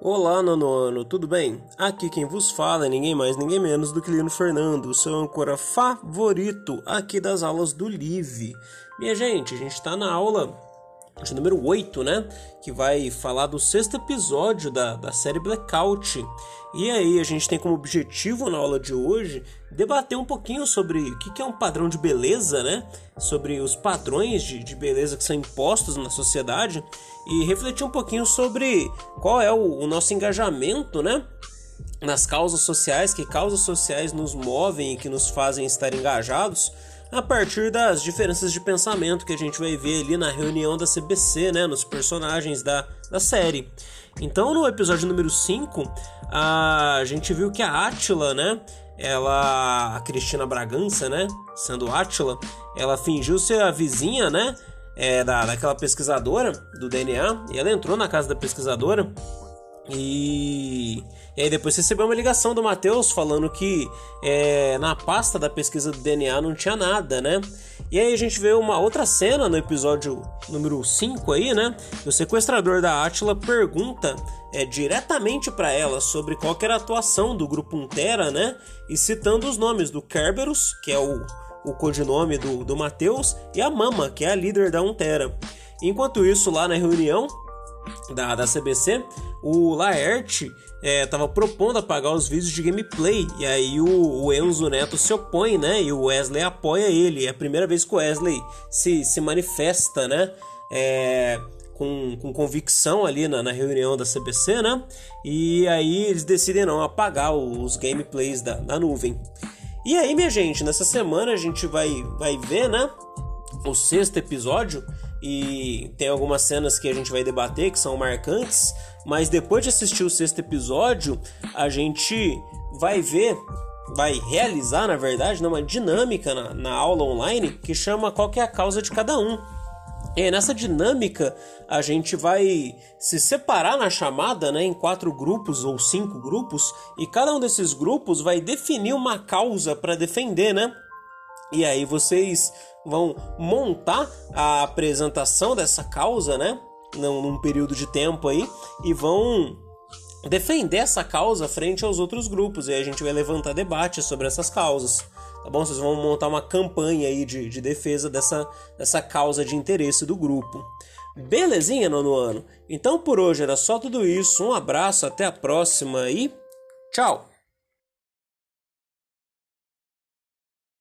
Olá, nono ano, tudo bem? Aqui quem vos fala é ninguém mais, ninguém menos do que Lino Fernando, seu âncora favorito aqui das aulas do Live. Minha gente, a gente está na aula de número 8, né? Que vai falar do sexto episódio da, da série Blackout. E aí, a gente tem como objetivo na aula de hoje debater um pouquinho sobre o que é um padrão de beleza, né? Sobre os padrões de, de beleza que são impostos na sociedade e refletir um pouquinho sobre qual é o, o nosso engajamento, né? Nas causas sociais, que causas sociais nos movem e que nos fazem estar engajados a partir das diferenças de pensamento que a gente vai ver ali na reunião da CBC, né, nos personagens da, da série. Então, no episódio número 5, a gente viu que a Átila, né, ela, a Cristina Bragança, né, sendo Átila, ela fingiu ser a vizinha, né, é, da, daquela pesquisadora do DNA, e ela entrou na casa da pesquisadora e, e aí depois recebeu uma ligação do Matheus falando que é, na pasta da pesquisa do DNA não tinha nada, né? E aí a gente vê uma outra cena no episódio número 5 aí, né? O sequestrador da Atila pergunta é, diretamente para ela sobre qual era a atuação do grupo Untera, né? E citando os nomes do Kerberos, que é o, o codinome do, do Matheus, e a Mama, que é a líder da Untera. Enquanto isso, lá na reunião, da, da CBC, o Laerte estava é, propondo apagar os vídeos de gameplay. E aí o, o, Enzo Neto se opõe, né? E o Wesley apoia ele. É a primeira vez que o Wesley se, se manifesta, né? É, com, com convicção ali na, na, reunião da CBC, né? E aí eles decidem não apagar os gameplays da, da nuvem. E aí, minha gente, nessa semana a gente vai, vai ver, né? O sexto episódio e tem algumas cenas que a gente vai debater que são marcantes, mas depois de assistir o sexto episódio, a gente vai ver, vai realizar, na verdade, né, uma dinâmica na, na aula online que chama qual que é a causa de cada um. E nessa dinâmica, a gente vai se separar na chamada né, em quatro grupos ou cinco grupos, e cada um desses grupos vai definir uma causa para defender, né? E aí vocês vão montar a apresentação dessa causa, né? Num, período de tempo aí, e vão defender essa causa frente aos outros grupos. E a gente vai levantar debate sobre essas causas. Tá bom? Vocês vão montar uma campanha aí de, de defesa dessa, dessa causa de interesse do grupo. Belezinha, nono ano? Então por hoje era só tudo isso. Um abraço, até a próxima e tchau!